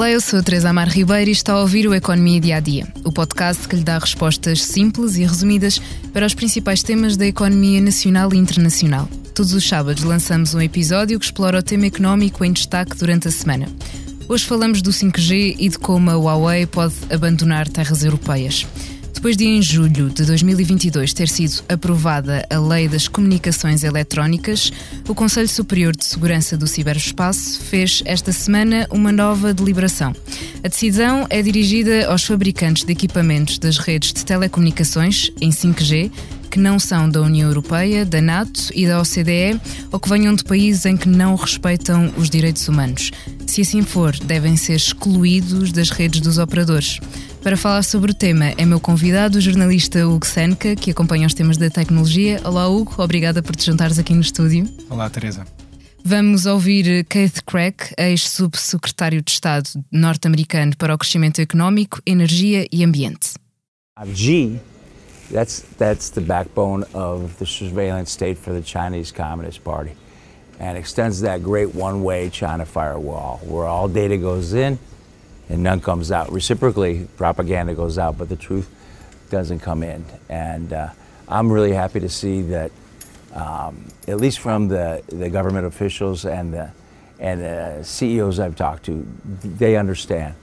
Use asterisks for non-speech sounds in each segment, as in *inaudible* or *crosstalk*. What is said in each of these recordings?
Olá, eu sou a Teresa Amar Ribeiro e está a ouvir o Economia Dia a Dia, o podcast que lhe dá respostas simples e resumidas para os principais temas da economia nacional e internacional. Todos os sábados lançamos um episódio que explora o tema económico em destaque durante a semana. Hoje falamos do 5G e de como a Huawei pode abandonar terras europeias. Depois de, em julho de 2022, ter sido aprovada a Lei das Comunicações Eletrónicas, o Conselho Superior de Segurança do Ciberespaço fez esta semana uma nova deliberação. A decisão é dirigida aos fabricantes de equipamentos das redes de telecomunicações em 5G que não são da União Europeia, da NATO e da OCDE ou que venham de países em que não respeitam os direitos humanos. Se assim for, devem ser excluídos das redes dos operadores. Para falar sobre o tema é meu convidado o jornalista Hugo Senca, que acompanha os temas da tecnologia. Olá Hugo, obrigada por te juntares aqui no estúdio. Olá Teresa. Vamos ouvir Keith Crack, ex-subsecretário de Estado norte-americano para o crescimento económico, energia e ambiente. G, that's that's the backbone of the surveillance state for the Chinese Communist Party, and extends that great one-way China firewall where all data goes in and none comes out. Reciprocally, propaganda goes out, but the truth doesn't come in. And uh, I'm really happy to see that, um, at least from the, the government officials and the, and the CEOs I've talked to, they understand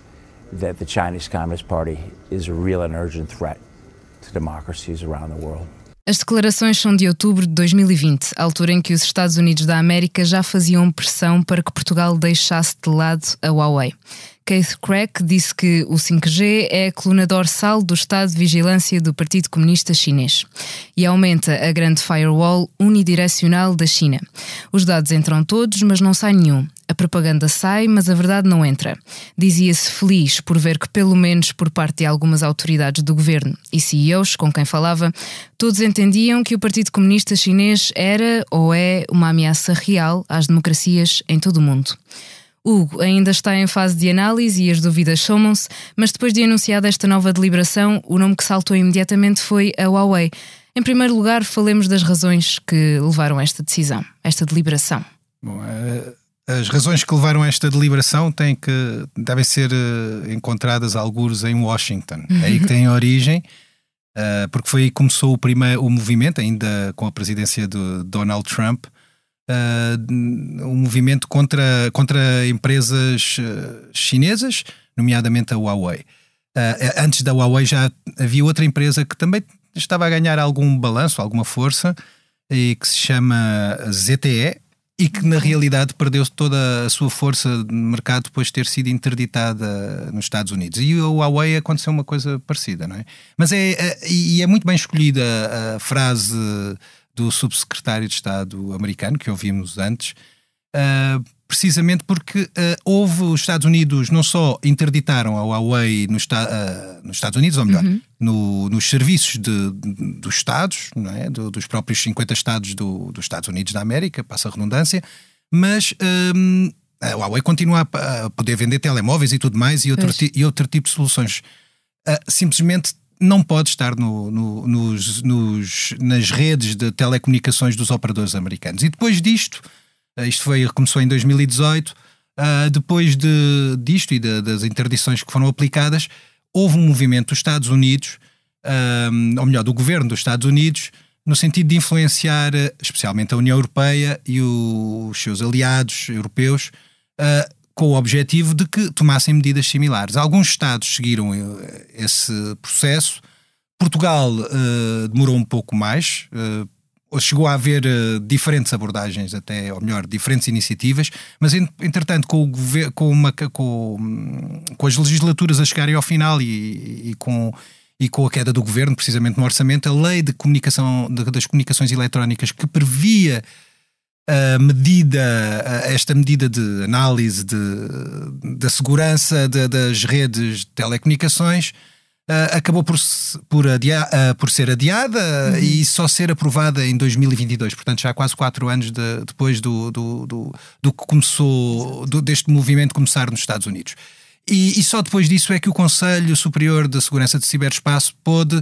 that the Chinese Communist Party is a real and urgent threat to democracies around the world. As declarações são de outubro de 2020, altura em que os Estados Unidos da América já faziam pressão para que Portugal deixasse de lado a Huawei. Keith Crack disse que o 5G é a coluna dorsal do Estado de Vigilância do Partido Comunista Chinês e aumenta a grande firewall unidirecional da China. Os dados entram todos, mas não sai nenhum. A propaganda sai, mas a verdade não entra. Dizia-se feliz por ver que, pelo menos por parte de algumas autoridades do governo e CEOs com quem falava, todos entendiam que o Partido Comunista Chinês era ou é uma ameaça real às democracias em todo o mundo. Hugo ainda está em fase de análise e as dúvidas somam-se, mas depois de anunciada esta nova deliberação, o nome que saltou imediatamente foi a Huawei. Em primeiro lugar, falemos das razões que levaram a esta decisão, esta deliberação. Bom, eh, as razões que levaram a esta deliberação têm que, devem ser eh, encontradas alguns em Washington. É aí que tem *laughs* origem, eh, porque foi aí que começou o, primeiro, o movimento, ainda com a presidência de Donald Trump, uh, um movimento contra, contra empresas uh, chinesas, nomeadamente a Huawei. Uh, antes da Huawei já havia outra empresa que também estava a ganhar algum balanço, alguma força, e que se chama ZTE, e que na realidade perdeu toda a sua força de mercado depois de ter sido interditada nos Estados Unidos. E a Huawei aconteceu uma coisa parecida, não é? Mas é, é e é muito bem escolhida a frase do subsecretário de Estado americano, que ouvimos antes, uh, precisamente porque uh, houve os Estados Unidos não só interditaram a Huawei no uh, nos Estados Unidos, ou melhor, uhum. no, nos serviços de, de, dos Estados, é? Do, dos próprios 50 Estados do, dos Estados Unidos da América, passa a redundância, mas um, a Huawei continua a, a, poder vender telemóveis e tudo mais e outro, e outro tipo de soluções. Uh, simplesmente não pode estar no, no, nos, nos, nas redes de telecomunicações dos operadores americanos. E depois disto, eh, isto foi, começou em 2018, uh, eh, depois de, disto e de, das interdições que foram aplicadas, houve um movimento dos Estados Unidos, uh, ou melhor, do governo dos Estados Unidos, no sentido de influenciar especialmente a União Europeia e os seus aliados europeus uh, com o objetivo de que tomassem medidas similares. Alguns Estados seguiram eh, esse processo. Portugal uh, demorou um pouco mais, uh, chegou a haver uh, diferentes abordagens, até, ou melhor, diferentes iniciativas, mas entretanto, com, o com, uma, com, com, as legislaturas a chegarem ao final e, e com e com a queda do governo, precisamente no orçamento, a lei de comunicação de, das comunicações eletrónicas que previa a medida, esta medida de análise de, da segurança de, das redes de telecomunicações uh, acabou por, por, adia, uh, por ser adiada uhum. e só ser aprovada em 2022, portanto já há quase quatro anos de, depois do, do, do, do, que começou, deste movimento começar nos Estados Unidos. E, e, só depois disso é que o Conselho Superior de Segurança de Ciberespaço pôde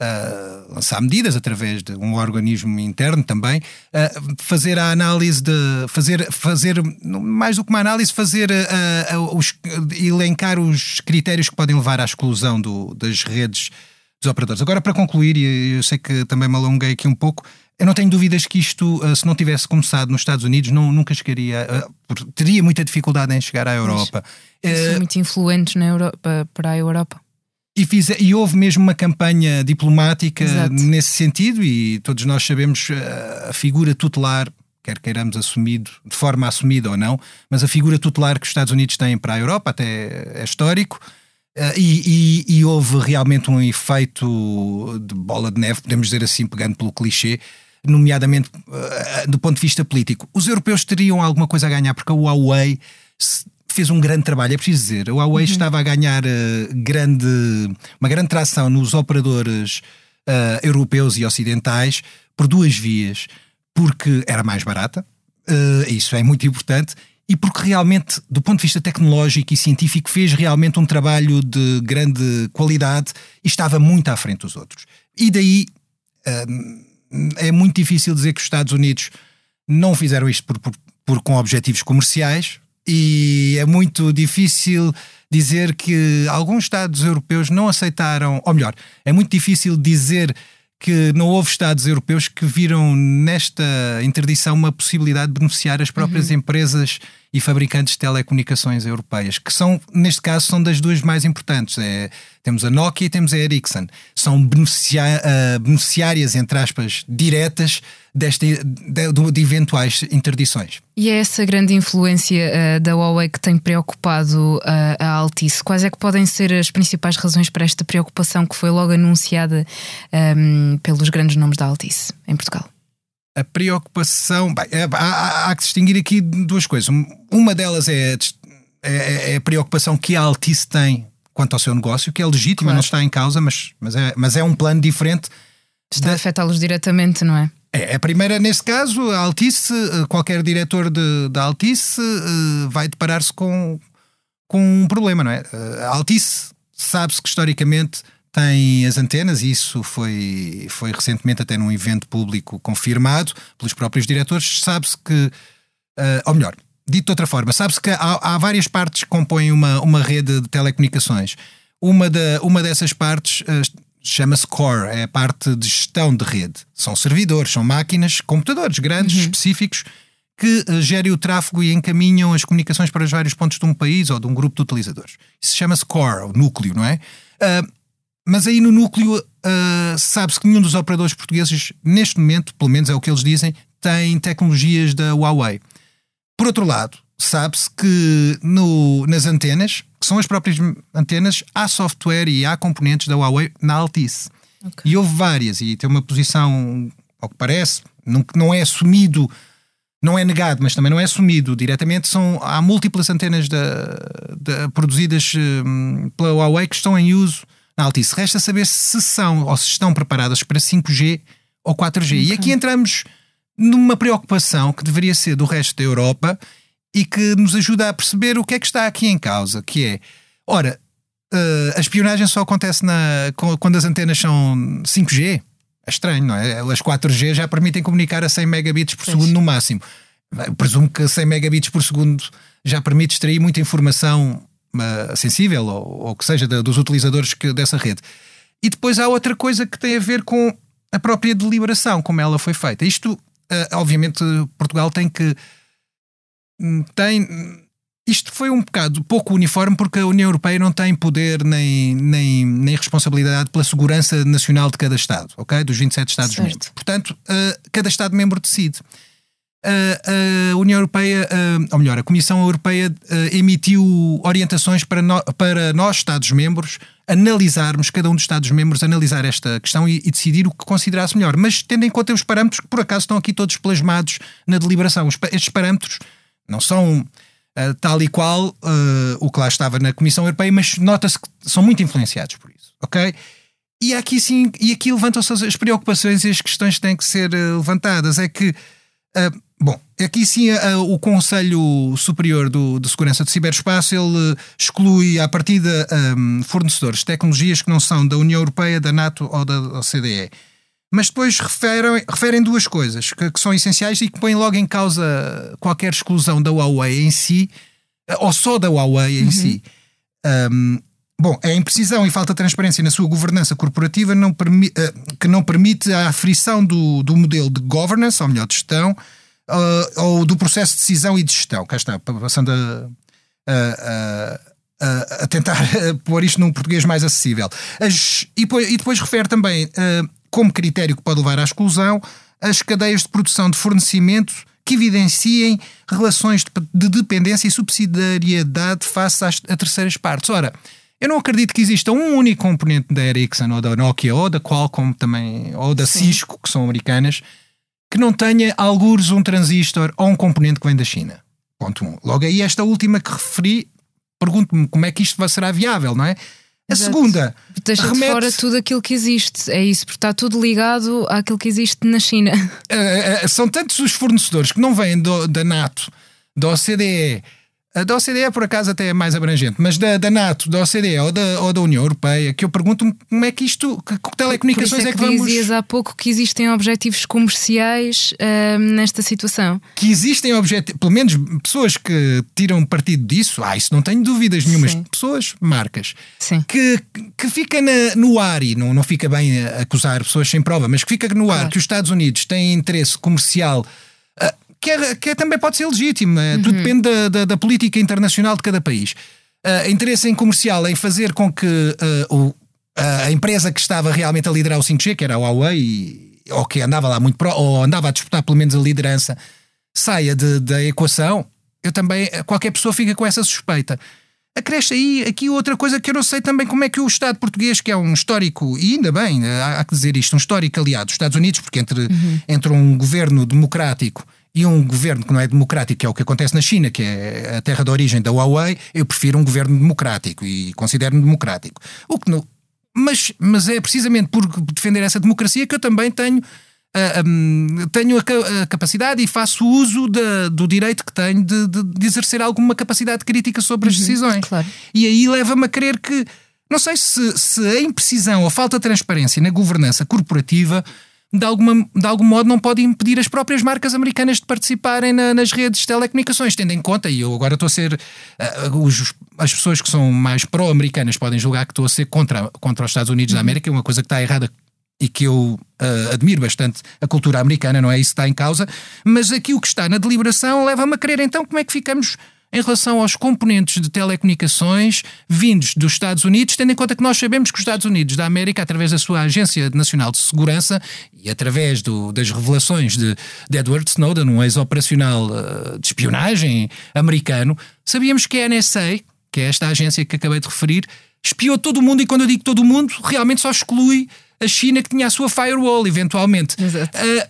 uh, lançar medidas através de um organismo interno também, uh, fazer a análise de fazer, fazer mais do que uma análise, fazer uh, os, elencar os critérios que podem levar à exclusão do, das redes dos operadores. Agora, para concluir, e eu sei que também me alonguei aqui um pouco, eu não tenho dúvidas que isto, se não tivesse começado nos Estados Unidos, não, nunca chegaria, teria muita dificuldade em chegar à Europa. Mas, são muito influentes na Europa, para a Europa. E, fiz, e houve mesmo uma campanha diplomática Exato. nesse sentido, e todos nós sabemos eh, a figura tutelar, quer queiramos assumido, de forma assumida ou não, mas a figura tutelar que os Estados Unidos têm para a Europa até é histórico. Eh, e, e, e houve realmente um efeito de bola de neve, podemos dizer assim, pegando pelo clichê, nomeadamente uh, do ponto de vista político. Os europeus teriam alguma coisa a ganhar, porque a Huawei fez um grande trabalho, é preciso dizer. A Huawei uhum. estava a ganhar uh, grande, uma grande tração nos operadores uh, europeus e ocidentais por duas vias. Porque era mais barata, uh, isso é muito importante, e porque realmente, do ponto de vista tecnológico e científico, fez realmente um trabalho de grande qualidade e estava muito à frente dos outros. E daí é muito difícil dizer que os Estados Unidos não fizeram isto por, por, por com objetivos comerciais, e é muito difícil dizer que alguns Estados europeus não aceitaram, ou melhor, é muito difícil dizer que não houve Estados europeus que viram nesta interdição uma possibilidade de beneficiar as próprias uhum. empresas e fabricantes de telecomunicações europeias, que são, neste caso, são das duas mais importantes. É, temos a Nokia e temos a Ericsson. São uh, beneficiárias, entre aspas, diretas deste, de, de, eventuais interdições. E é essa grande influência uh, da Huawei que tem preocupado uh, a Altice. Quais é que podem ser as principais razões para esta preocupação que foi logo anunciada um, pelos grandes nomes da Altice em Portugal? A preocupação. Bem, é, há, há, que distinguir aqui duas coisas. Uma delas é, é, é, a preocupação que a Altice tem quanto ao seu negócio, que é legítima, claro. não está em causa, mas, mas, é, mas é um plano diferente. Está da... a afetá-los diretamente, não é? É, a primeira, nesse caso, a Altice, eh, qualquer diretor de, da Altice uh, vai deparar-se com, com um problema, não é? Uh, a Altice sabe-se que historicamente tem as antenas, e isso foi, foi recentemente até num evento público confirmado pelos próprios diretores. Sabe-se que, uh, ou melhor, dito de outra forma, sabe-se que há, há, várias partes que compõem uma, uma rede de telecomunicações. Uma, da, uma dessas partes uh, chama-se Core, é a parte de gestão de rede. São servidores, são máquinas, computadores grandes, uhum. específicos, que uh, gerem o tráfego e encaminham as comunicações para os vários pontos de um país ou de um grupo de utilizadores. Isso chama-se Core, o núcleo, não é? Uh, mas aí no núcleo uh, sabe-se que nenhum dos operadores portugueses, neste momento, pelo menos é o que eles dizem, tem tecnologias da Huawei. Por outro lado, sabe-se que no, nas antenas, que são as próprias antenas, há software e há componentes da Huawei na Altice. Okay. E houve várias, e tem uma posição, ao que parece, não, não é assumido, não é negado, mas também não é assumido diretamente. São, há múltiplas antenas da, da, produzidas um, pela Huawei que estão em uso na Altice. Resta saber se são ou se estão preparadas para 5G ou 4G. Okay. E aqui entramos numa preocupação que deveria ser do resto da Europa e que nos ajuda a perceber o que é que está aqui em causa, que é, ora, uh, a espionagem só acontece na, quando as antenas são 5G. É estranho, não é? As 4G já permitem comunicar a 100 megabits por segundo no máximo. Eu presumo que 100 megabits por segundo já permite extrair muita informação uh, sensível ou, ou que seja de, dos utilizadores que, dessa rede. E depois há outra coisa que tem a ver com a própria deliberação, como ela foi feita. Isto, uh, obviamente, Portugal tem que. Hum, tem. Isto foi um bocado pouco uniforme porque a União Europeia não tem poder nem, nem, nem responsabilidade pela segurança nacional de cada Estado, ok? Dos 27 Estados-membros. Portanto, uh, cada Estado-membro decide a, a União Europeia, ou melhor, a Comissão Europeia emitiu orientações para, no, para nós, Estados-membros, analisarmos, cada um dos Estados-membros, analisar esta questão e, e, decidir o que considerasse melhor. Mas tendo em conta os parâmetros que, por acaso, estão aqui todos plasmados na deliberação. Estes parâmetros não são uh, tal e qual uh, o que lá estava na Comissão Europeia, mas nota-se que são muito influenciados por isso, ok? E aqui sim, e aqui levantam-se as preocupações e as questões que têm que ser uh, levantadas. É que Bom, aqui sim o Conselho Superior do, de Segurança do Ciberespaço ele exclui à partida um, fornecedores de tecnologias que não são da União Europeia, da NATO ou da OCDE. Mas depois referem, referem duas coisas que, que, são essenciais e que põem logo em causa qualquer exclusão da Huawei em si, ou só da Huawei em uhum. si. Um, bom, é a imprecisão e falta de transparência na sua governança corporativa não uh, que não permite a aferição do, do modelo de governance, ou melhor, de gestão, uh, ou do processo de decisão e de gestão. Cá está, passando a, a, a, a tentar *laughs* pôr isto num português mais acessível. As, e, depois, e, depois, refere também, uh, como critério que pode levar à exclusão, as cadeias de produção de fornecimento que evidenciem relações de dependência e subsidiariedade face às, a terceiras partes. Ora, eu não acredito que exista um único componente da Ericsson ou da Nokia ou da Qualcomm também, ou da Sim. Cisco, que são americanas, que não tenha algures um transistor ou um componente que vem da China. Ponto 1. Um. Logo aí, esta última que referi, pergunto-me como é que isto será viável, não é? A Exato. segunda. Deixa remete... de fora tudo aquilo que existe. É isso, porque está tudo ligado àquilo que existe na China. Uh, uh, são tantos os fornecedores que não vêm do, da NATO, da OCDE, da OCDE, por acaso, até é mais abrangente, mas da, da NATO, da OCDE ou da, ou da União Europeia, que eu pergunto como é que isto, que, que telecomunicações é, é que, vamos. dizias há pouco que existem objetivos comerciais uh, nesta situação. Que existem objetivos, pelo menos pessoas que tiram partido disso, ah, isso não tenho dúvidas nenhumas. Pessoas, marcas, Sim. Que, que fica na, no ar, e não, não fica bem acusar pessoas sem prova, mas que fica no ar que os Estados Unidos têm interesse comercial. Que, é, que é, também pode ser legítimo, uhum. tudo depende da, da, da, política internacional de cada país. Uh, interesse em comercial em fazer com que uh, o, a empresa que estava realmente a liderar o 5G, que era a Huawei, ou que andava lá muito pro, ou andava a disputar pelo menos a liderança, saia de, da equação, eu também, qualquer pessoa fica com essa suspeita. Acresce aí aqui outra coisa que eu não sei também como é que o Estado português, que é um histórico, e ainda bem, há, há que dizer isto, um histórico aliado dos Estados Unidos, porque entre, uhum. entre um governo democrático e um governo que não é democrático, que é o que acontece na China, que é a terra de origem da Huawei, eu prefiro um governo democrático e considero-me democrático. O que não, mas, mas é precisamente por defender essa democracia que eu também tenho. Uh, um, tenho a, a, capacidade e faço uso de, do direito que tenho de, de, de, exercer alguma capacidade crítica sobre as uhum, decisões. Claro. E aí leva-me a crer que, não sei se, se a imprecisão ou a falta de transparência na governança corporativa de, alguma, de algum modo não pode impedir as próprias marcas americanas de participarem na, nas redes de telecomunicações, tendo em conta, e eu agora estou a ser. Uh, os, as pessoas que são mais pró-americanas podem julgar que estou a ser contra, contra os Estados Unidos uhum. da América, é uma coisa que está errada e que eu uh, admiro bastante a cultura americana, não é isso que está em causa, mas aqui o que está na deliberação leva-me a crer então como é que ficamos em relação aos componentes de telecomunicações vindos dos Estados Unidos, tendo em conta que nós sabemos que os Estados Unidos da América, através da sua Agência Nacional de Segurança e através do, das revelações de, de, Edward Snowden, um ex-operacional uh, de espionagem americano, sabíamos que a NSA, que é esta agência que acabei de referir, espiou todo o mundo, e quando eu digo todo o mundo, realmente só exclui a China que tinha a sua firewall, eventualmente. Uh,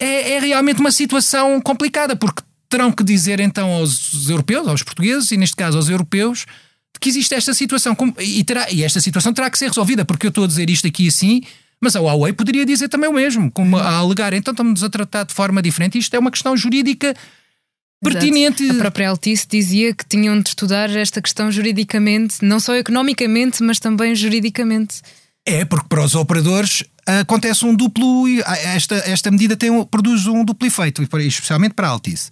é, é realmente uma situação complicada, porque terão que dizer então aos europeus, aos portugueses e neste caso aos europeus, que existe esta situação e, terá, e esta situação terá que ser resolvida, porque eu estou a dizer isto aqui assim, mas a Huawei poderia dizer também o mesmo, como a alegar, então estamos a tratar de forma diferente. Isto é uma questão jurídica pertinente. Exato. A própria Altice dizia que tinham de estudar esta questão juridicamente, não só economicamente, mas também juridicamente. É, porque para os operadores acontece um duplo. Esta, esta medida tem, produz um duplo efeito, especialmente para a Altice.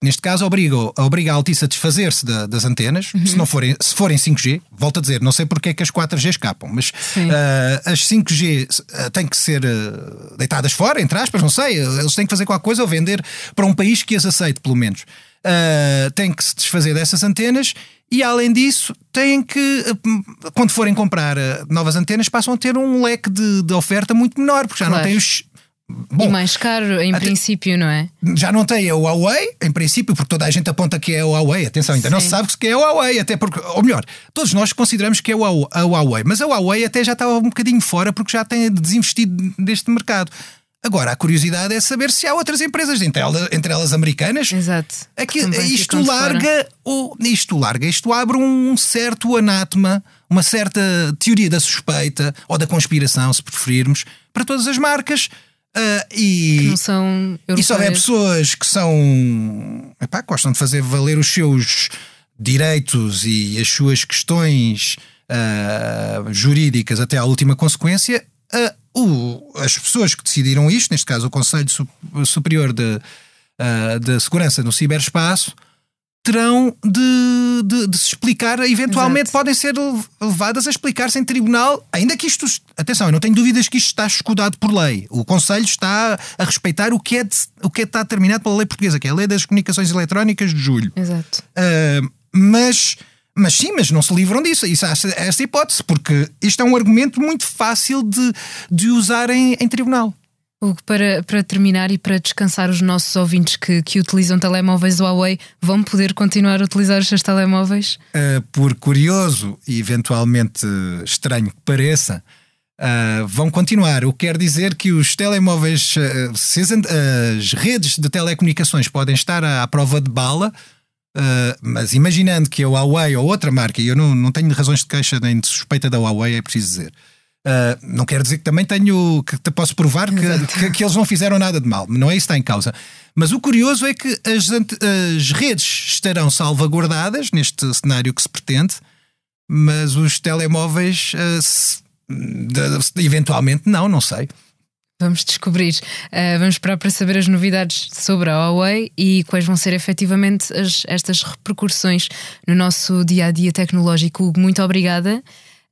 Neste caso, obriga, obriga a Altice a desfazer-se da, das antenas, uhum. se, não forem, se forem 5G. Volto a dizer, não sei porque é que as 4G escapam, mas uh, as 5G uh, têm que ser uh, deitadas fora, entre aspas, não sei. Eles têm que fazer qualquer coisa ou vender para um país que as aceite, pelo menos. Uh, têm que se desfazer dessas antenas e, além disso, têm que, quando forem comprar novas antenas, passam a ter um leque de, de oferta muito menor, porque já claro. não têm os Bom, e mais caro, em até, princípio, não é? Já não tem a Huawei, em princípio, porque toda a gente aponta que é a Huawei. Atenção, ainda Sim. não se sabe que é a Huawei, até porque, ou melhor, todos nós consideramos que é a Huawei, mas a Huawei até já estava um bocadinho fora porque já tem desinvestido deste mercado. Agora, a curiosidade é saber se há outras empresas, entre elas, entre elas americanas. Exato. Aqui, isto larga, ou, isto larga, isto abre um certo anátema, uma certa teoria da suspeita ou da conspiração, se preferirmos, para todas as marcas Uh, e, que não são e se houver pessoas que são epá, gostam de fazer valer os seus direitos e as suas questões uh, jurídicas até à última consequência, uh, o, as pessoas que decidiram isto, neste caso o Conselho Superior de, de Segurança no Ciberespaço, terão de, de, de, se explicar, eventualmente Exato. podem ser levadas a explicar-se em tribunal, ainda que isto, atenção, eu não tenho dúvidas que isto está escudado por lei. O Conselho está a respeitar o que é, de, o que é está determinado pela lei portuguesa, que é a lei das comunicações eletrónicas de julho. Exato. Uh, mas mas sim, mas não se livram disso. Isso há essa hipótese, porque isto é um argumento muito fácil de, de usar em, em tribunal. Hugo, para, para terminar e para descansar os nossos ouvintes que, que utilizam telemóveis Huawei, vão poder continuar a utilizar os seus telemóveis? Uh, por curioso e eventualmente estranho que pareça, uh, vão continuar. O que quer dizer que os telemóveis, uh, as, redes de telecomunicações podem estar à, à prova de bala, mas imaginando que a Huawei ou outra marca, e eu não, não tenho razões de queixa nem de suspeita da Huawei, é preciso dizer. Uh, não quer dizer que também tenho que te posso provar que, que, que, eles não fizeram nada de mal, não é isso que está em causa. Mas o curioso é que as, as redes estarão salvaguardadas neste cenário que se pretende, mas os telemóveis uh, se, de, eventualmente não, não sei. Vamos descobrir. Uh, vamos esperar para saber as novidades sobre a Huawei e quais vão ser efetivamente as, estas repercussões no nosso dia a dia tecnológico. Muito obrigada.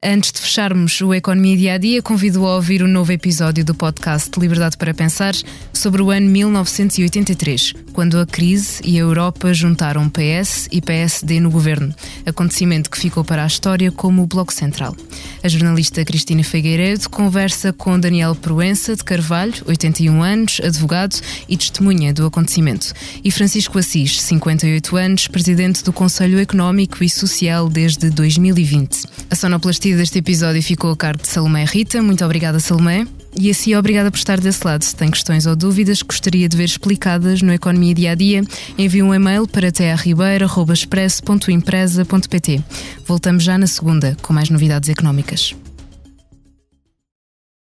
Antes de fecharmos o Economia Dia a Dia, convido a ouvir o novo episódio do podcast Liberdade para Pensar sobre o ano 1983, quando a crise e a Europa juntaram PS e PSD no governo, acontecimento que ficou para a história como o Bloco Central. A jornalista Cristina Figueiredo conversa com Daniel Proença de Carvalho, 81 anos, advogado e testemunha do acontecimento, e Francisco Assis, 58 anos, presidente do Conselho Económico e Social desde 2020. A sonoplastia deste episódio ficou a cargo de Salomé Rita. Muito obrigada, Salomé. E assim, obrigada por estar desse lado. Se tem questões ou dúvidas que gostaria de ver explicadas no Economia Dia a Dia, envie um e-mail para trribeira.expresso.empresa.pt. Voltamos já na segunda com mais novidades económicas.